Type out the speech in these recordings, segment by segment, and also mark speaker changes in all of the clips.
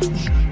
Speaker 1: Shake.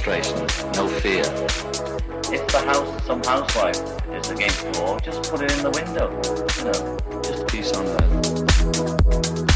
Speaker 1: frustration, no fear. If the house, some housewife is against the wall, just put it in the window. You know, just peace on earth.